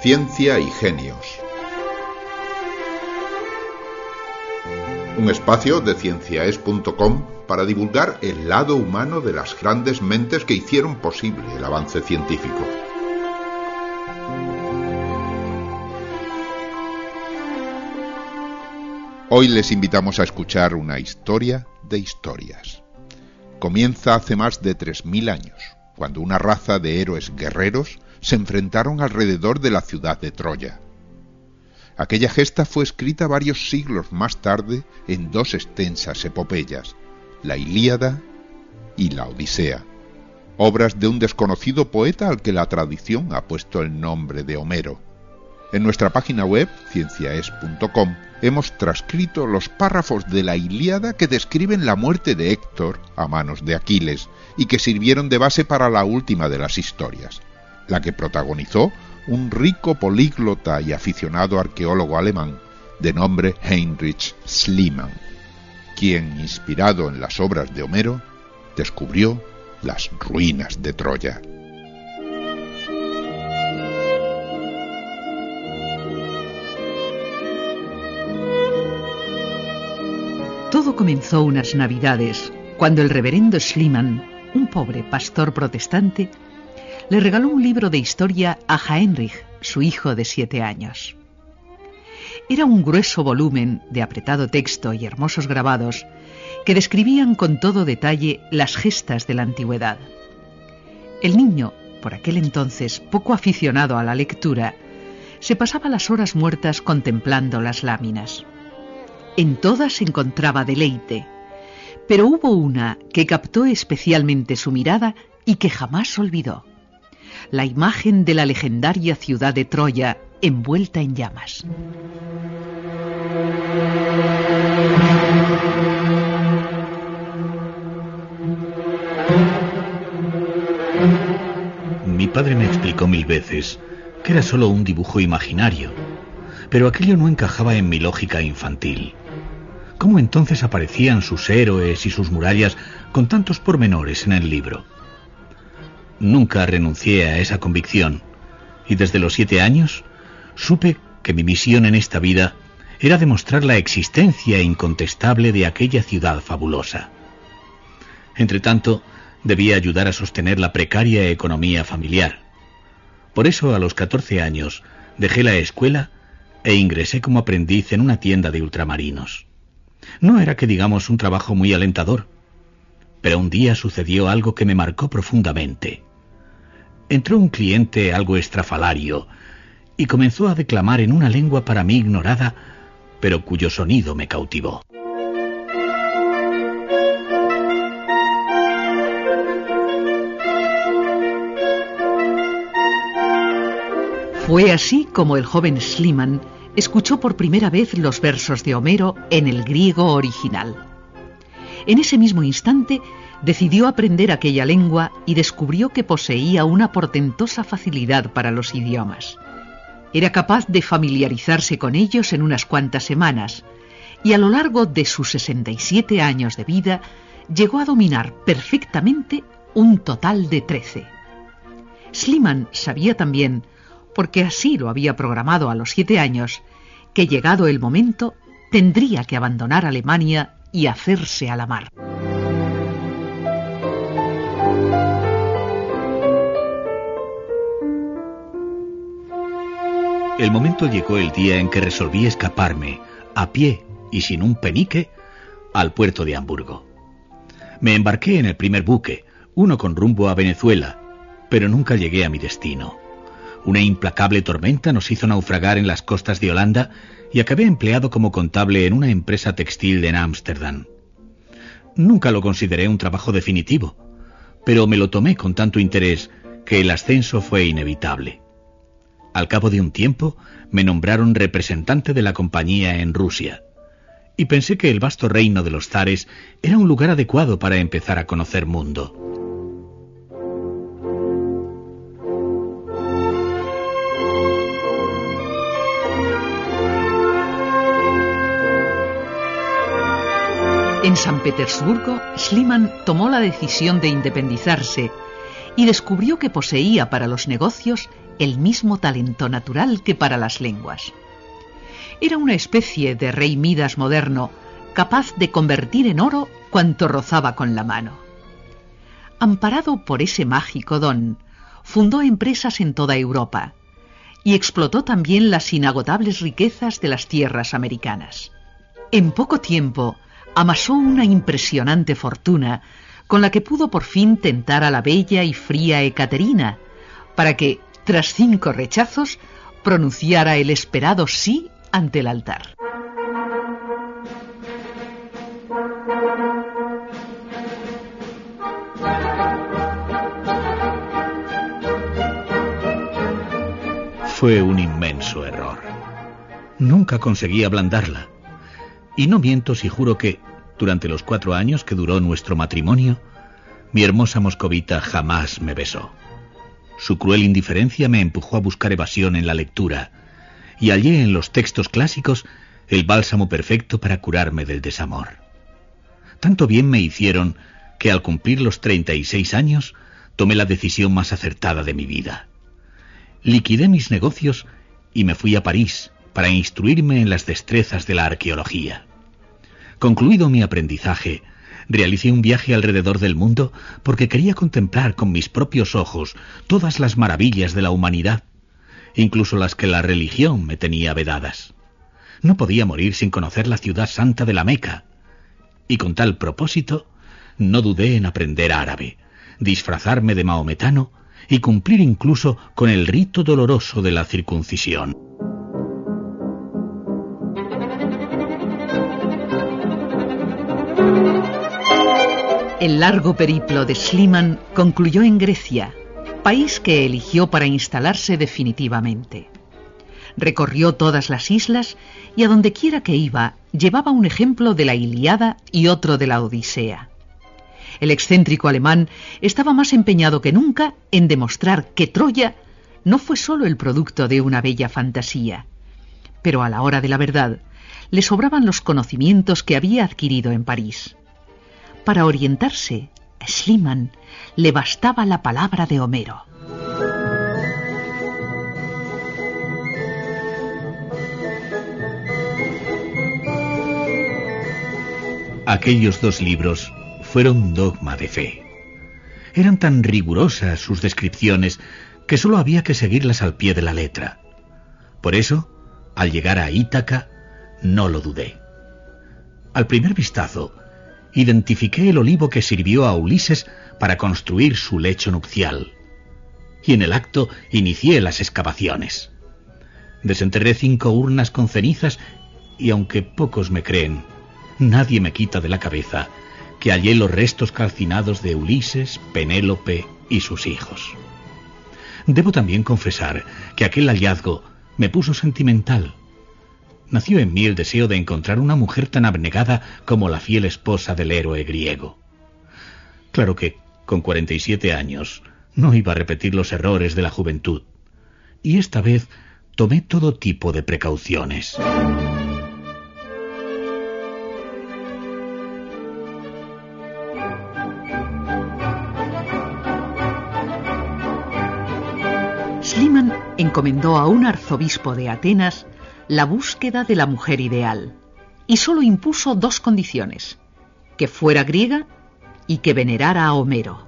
Ciencia y Genios. Un espacio de cienciaes.com para divulgar el lado humano de las grandes mentes que hicieron posible el avance científico. Hoy les invitamos a escuchar una historia de historias. Comienza hace más de 3.000 años, cuando una raza de héroes guerreros se enfrentaron alrededor de la ciudad de Troya. Aquella gesta fue escrita varios siglos más tarde en dos extensas epopeyas, la Ilíada y la Odisea, obras de un desconocido poeta al que la tradición ha puesto el nombre de Homero. En nuestra página web, cienciaes.com, hemos transcrito los párrafos de la Ilíada que describen la muerte de Héctor a manos de Aquiles y que sirvieron de base para la última de las historias, la que protagonizó un rico políglota y aficionado arqueólogo alemán de nombre Heinrich Schliemann, quien, inspirado en las obras de Homero, descubrió las ruinas de Troya. Todo comenzó unas navidades cuando el reverendo Schliemann, un pobre pastor protestante, le regaló un libro de historia a Heinrich, su hijo de siete años. Era un grueso volumen de apretado texto y hermosos grabados que describían con todo detalle las gestas de la antigüedad. El niño, por aquel entonces poco aficionado a la lectura, se pasaba las horas muertas contemplando las láminas. En todas encontraba deleite, pero hubo una que captó especialmente su mirada y que jamás olvidó la imagen de la legendaria ciudad de Troya envuelta en llamas. Mi padre me explicó mil veces que era solo un dibujo imaginario, pero aquello no encajaba en mi lógica infantil. ¿Cómo entonces aparecían sus héroes y sus murallas con tantos pormenores en el libro? Nunca renuncié a esa convicción y desde los siete años supe que mi misión en esta vida era demostrar la existencia incontestable de aquella ciudad fabulosa. Entretanto, debía ayudar a sostener la precaria economía familiar. Por eso, a los 14 años, dejé la escuela e ingresé como aprendiz en una tienda de ultramarinos. No era que digamos un trabajo muy alentador, pero un día sucedió algo que me marcó profundamente entró un cliente algo estrafalario y comenzó a declamar en una lengua para mí ignorada, pero cuyo sonido me cautivó. Fue así como el joven Schliemann escuchó por primera vez los versos de Homero en el griego original. En ese mismo instante decidió aprender aquella lengua y descubrió que poseía una portentosa facilidad para los idiomas. Era capaz de familiarizarse con ellos en unas cuantas semanas y a lo largo de sus 67 años de vida llegó a dominar perfectamente un total de 13. Schliemann sabía también, porque así lo había programado a los siete años, que llegado el momento tendría que abandonar Alemania y hacerse a la mar. El momento llegó el día en que resolví escaparme, a pie y sin un penique, al puerto de Hamburgo. Me embarqué en el primer buque, uno con rumbo a Venezuela, pero nunca llegué a mi destino. Una implacable tormenta nos hizo naufragar en las costas de Holanda y acabé empleado como contable en una empresa textil de Ámsterdam. Nunca lo consideré un trabajo definitivo, pero me lo tomé con tanto interés que el ascenso fue inevitable. Al cabo de un tiempo me nombraron representante de la compañía en Rusia, y pensé que el vasto reino de los zares era un lugar adecuado para empezar a conocer mundo. En San Petersburgo, Schliemann tomó la decisión de independizarse y descubrió que poseía para los negocios el mismo talento natural que para las lenguas. Era una especie de rey Midas moderno, capaz de convertir en oro cuanto rozaba con la mano. Amparado por ese mágico don, fundó empresas en toda Europa y explotó también las inagotables riquezas de las tierras americanas. En poco tiempo amasó una impresionante fortuna con la que pudo por fin tentar a la bella y fría Ecaterina, para que, tras cinco rechazos, pronunciara el esperado sí ante el altar. Fue un inmenso error. Nunca conseguí ablandarla. Y no miento si juro que, durante los cuatro años que duró nuestro matrimonio, mi hermosa moscovita jamás me besó. Su cruel indiferencia me empujó a buscar evasión en la lectura, y hallé en los textos clásicos el bálsamo perfecto para curarme del desamor. Tanto bien me hicieron que al cumplir los 36 años tomé la decisión más acertada de mi vida. Liquidé mis negocios y me fui a París para instruirme en las destrezas de la arqueología. Concluido mi aprendizaje, realicé un viaje alrededor del mundo porque quería contemplar con mis propios ojos todas las maravillas de la humanidad, incluso las que la religión me tenía vedadas. No podía morir sin conocer la ciudad santa de la Meca, y con tal propósito no dudé en aprender árabe, disfrazarme de maometano y cumplir incluso con el rito doloroso de la circuncisión. El largo periplo de Schliemann concluyó en Grecia, país que eligió para instalarse definitivamente. Recorrió todas las islas y a donde quiera que iba llevaba un ejemplo de la Iliada y otro de la Odisea. El excéntrico alemán estaba más empeñado que nunca en demostrar que Troya no fue sólo el producto de una bella fantasía, pero a la hora de la verdad le sobraban los conocimientos que había adquirido en París. Para orientarse, a Schliemann le bastaba la palabra de Homero. Aquellos dos libros fueron dogma de fe. Eran tan rigurosas sus descripciones que sólo había que seguirlas al pie de la letra. Por eso, al llegar a Ítaca, no lo dudé. Al primer vistazo, identifiqué el olivo que sirvió a Ulises para construir su lecho nupcial. Y en el acto inicié las excavaciones. Desenterré cinco urnas con cenizas y aunque pocos me creen, nadie me quita de la cabeza que hallé los restos calcinados de Ulises, Penélope y sus hijos. Debo también confesar que aquel hallazgo me puso sentimental nació en mí el deseo de encontrar una mujer tan abnegada como la fiel esposa del héroe griego. Claro que, con 47 años, no iba a repetir los errores de la juventud. Y esta vez tomé todo tipo de precauciones. Schliemann encomendó a un arzobispo de Atenas la búsqueda de la mujer ideal y solo impuso dos condiciones, que fuera griega y que venerara a Homero.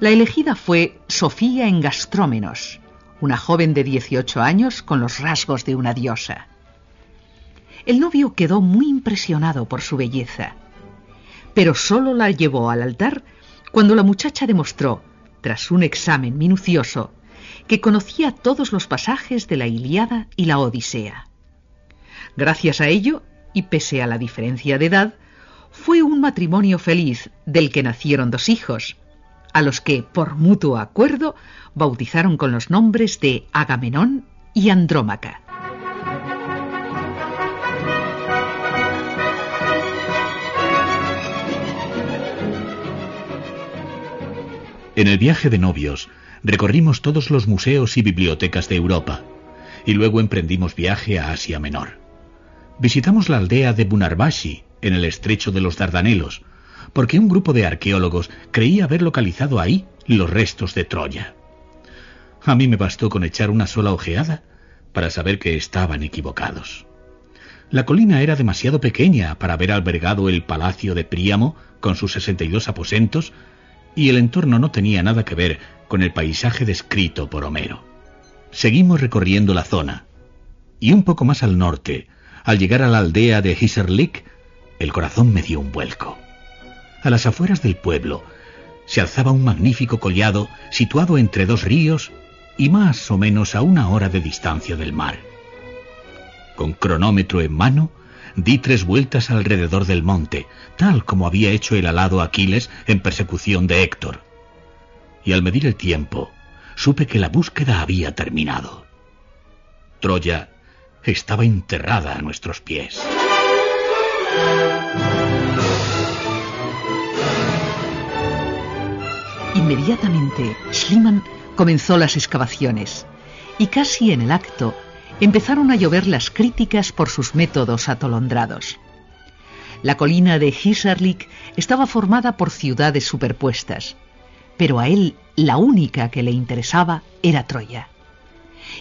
La elegida fue Sofía en Gastrómenos, una joven de 18 años con los rasgos de una diosa. El novio quedó muy impresionado por su belleza, pero solo la llevó al altar cuando la muchacha demostró, tras un examen minucioso, que conocía todos los pasajes de la Iliada y la Odisea. Gracias a ello, y pese a la diferencia de edad, fue un matrimonio feliz del que nacieron dos hijos, a los que, por mutuo acuerdo, bautizaron con los nombres de Agamenón y Andrómaca. En el viaje de novios, recorrimos todos los museos y bibliotecas de Europa y luego emprendimos viaje a Asia Menor. Visitamos la aldea de Bunarbashi, en el estrecho de los Dardanelos, porque un grupo de arqueólogos creía haber localizado ahí los restos de Troya. A mí me bastó con echar una sola ojeada para saber que estaban equivocados. La colina era demasiado pequeña para haber albergado el palacio de Príamo con sus 62 aposentos y el entorno no tenía nada que ver con el paisaje descrito por Homero. Seguimos recorriendo la zona y un poco más al norte, al llegar a la aldea de Hiserlik, el corazón me dio un vuelco. A las afueras del pueblo se alzaba un magnífico collado situado entre dos ríos y más o menos a una hora de distancia del mar. Con cronómetro en mano, di tres vueltas alrededor del monte, tal como había hecho el alado Aquiles en persecución de Héctor. Y al medir el tiempo, supe que la búsqueda había terminado. Troya estaba enterrada a nuestros pies. Inmediatamente, Schliemann comenzó las excavaciones y casi en el acto empezaron a llover las críticas por sus métodos atolondrados. La colina de Hiserlik estaba formada por ciudades superpuestas, pero a él la única que le interesaba era Troya.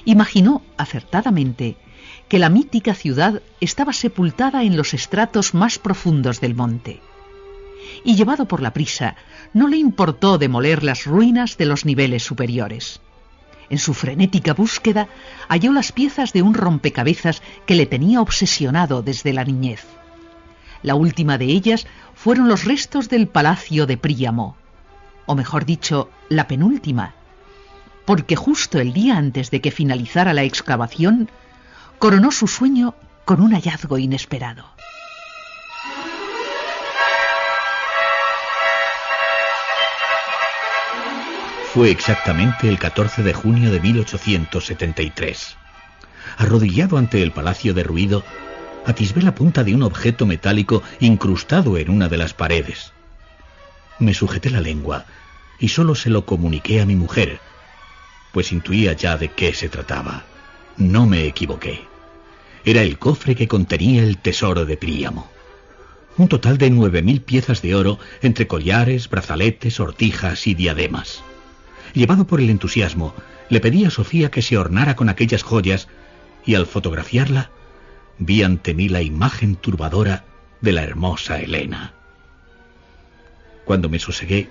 Imaginó acertadamente que la mítica ciudad estaba sepultada en los estratos más profundos del monte. Y llevado por la prisa, no le importó demoler las ruinas de los niveles superiores. En su frenética búsqueda halló las piezas de un rompecabezas que le tenía obsesionado desde la niñez. La última de ellas fueron los restos del palacio de Príamo, o mejor dicho, la penúltima, porque justo el día antes de que finalizara la excavación, coronó su sueño con un hallazgo inesperado. Fue exactamente el 14 de junio de 1873. Arrodillado ante el Palacio de Ruido, atisbé la punta de un objeto metálico incrustado en una de las paredes. Me sujeté la lengua y solo se lo comuniqué a mi mujer, pues intuía ya de qué se trataba. No me equivoqué. Era el cofre que contenía el tesoro de Príamo. Un total de nueve mil piezas de oro entre collares, brazaletes, sortijas y diademas. Llevado por el entusiasmo, le pedí a Sofía que se ornara con aquellas joyas y al fotografiarla vi ante mí la imagen turbadora de la hermosa Helena. Cuando me sosegué,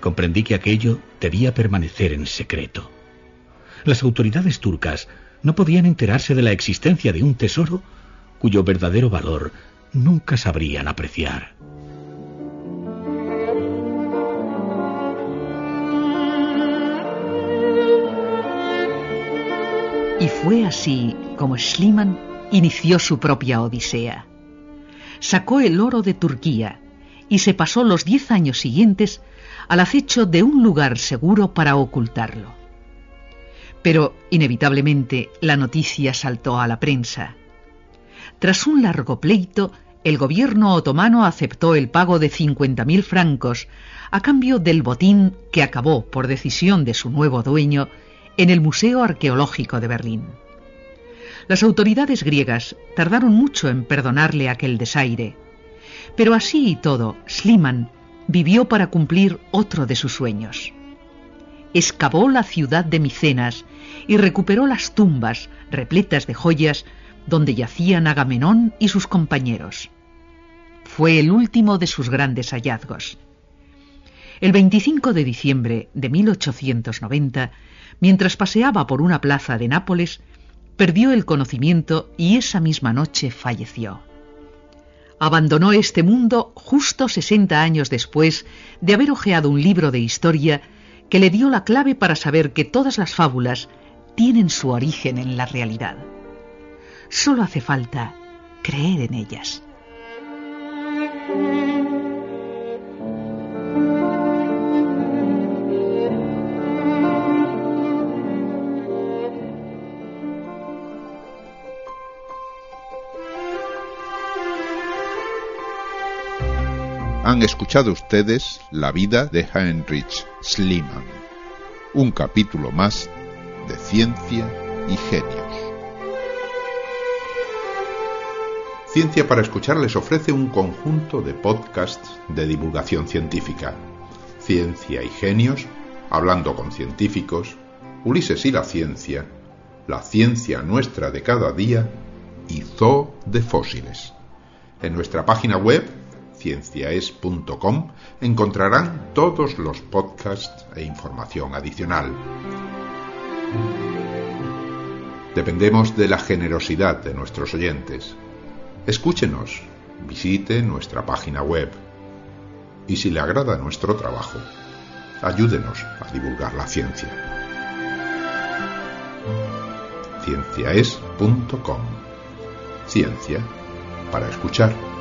comprendí que aquello debía permanecer en secreto. Las autoridades turcas no podían enterarse de la existencia de un tesoro cuyo verdadero valor nunca sabrían apreciar. Y fue así como Schliemann inició su propia odisea. Sacó el oro de Turquía y se pasó los diez años siguientes al acecho de un lugar seguro para ocultarlo. Pero, inevitablemente, la noticia saltó a la prensa. Tras un largo pleito, el gobierno otomano aceptó el pago de 50.000 francos a cambio del botín que acabó, por decisión de su nuevo dueño, en el Museo Arqueológico de Berlín. Las autoridades griegas tardaron mucho en perdonarle aquel desaire, pero así y todo, Schliemann vivió para cumplir otro de sus sueños excavó la ciudad de Micenas y recuperó las tumbas repletas de joyas donde yacían Agamenón y sus compañeros. Fue el último de sus grandes hallazgos. El 25 de diciembre de 1890, mientras paseaba por una plaza de Nápoles, perdió el conocimiento y esa misma noche falleció. Abandonó este mundo justo 60 años después de haber hojeado un libro de historia que le dio la clave para saber que todas las fábulas tienen su origen en la realidad. Solo hace falta creer en ellas. Han escuchado ustedes la vida de Heinrich Schliemann, un capítulo más de Ciencia y Genios. Ciencia para Escuchar les ofrece un conjunto de podcasts de divulgación científica. Ciencia y Genios, hablando con científicos, Ulises y la ciencia, la ciencia nuestra de cada día y zoo de fósiles. En nuestra página web, cienciaes.com, encontrarán todos los podcasts e información adicional. Dependemos de la generosidad de nuestros oyentes. Escúchenos, visite nuestra página web y si le agrada nuestro trabajo, ayúdenos a divulgar la ciencia. cienciaes.com Ciencia para escuchar.